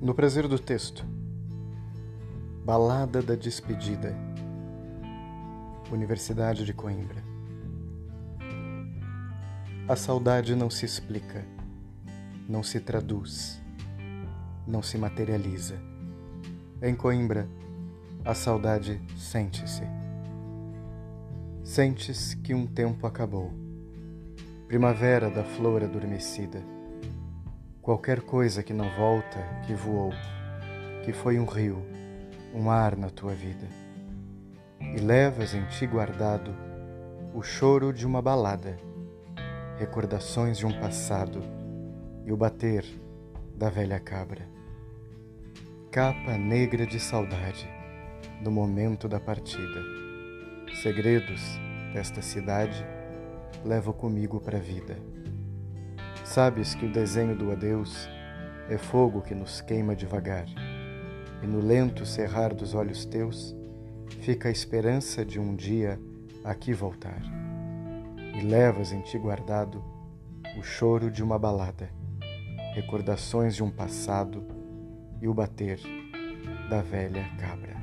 No prazer do texto, Balada da Despedida, Universidade de Coimbra. A saudade não se explica, não se traduz, não se materializa. Em Coimbra, a saudade sente-se. Sentes que um tempo acabou, primavera da flor adormecida Qualquer coisa que não volta, que voou, que foi um rio, um ar na tua vida. E levas em ti guardado o choro de uma balada, recordações de um passado e o bater da velha cabra. Capa negra de saudade no momento da partida. Segredos desta cidade levo comigo para a vida. Sabes que o desenho do adeus é fogo que nos queima devagar, e no lento cerrar dos olhos teus fica a esperança de um dia aqui voltar. E levas em ti guardado o choro de uma balada, recordações de um passado e o bater da velha cabra.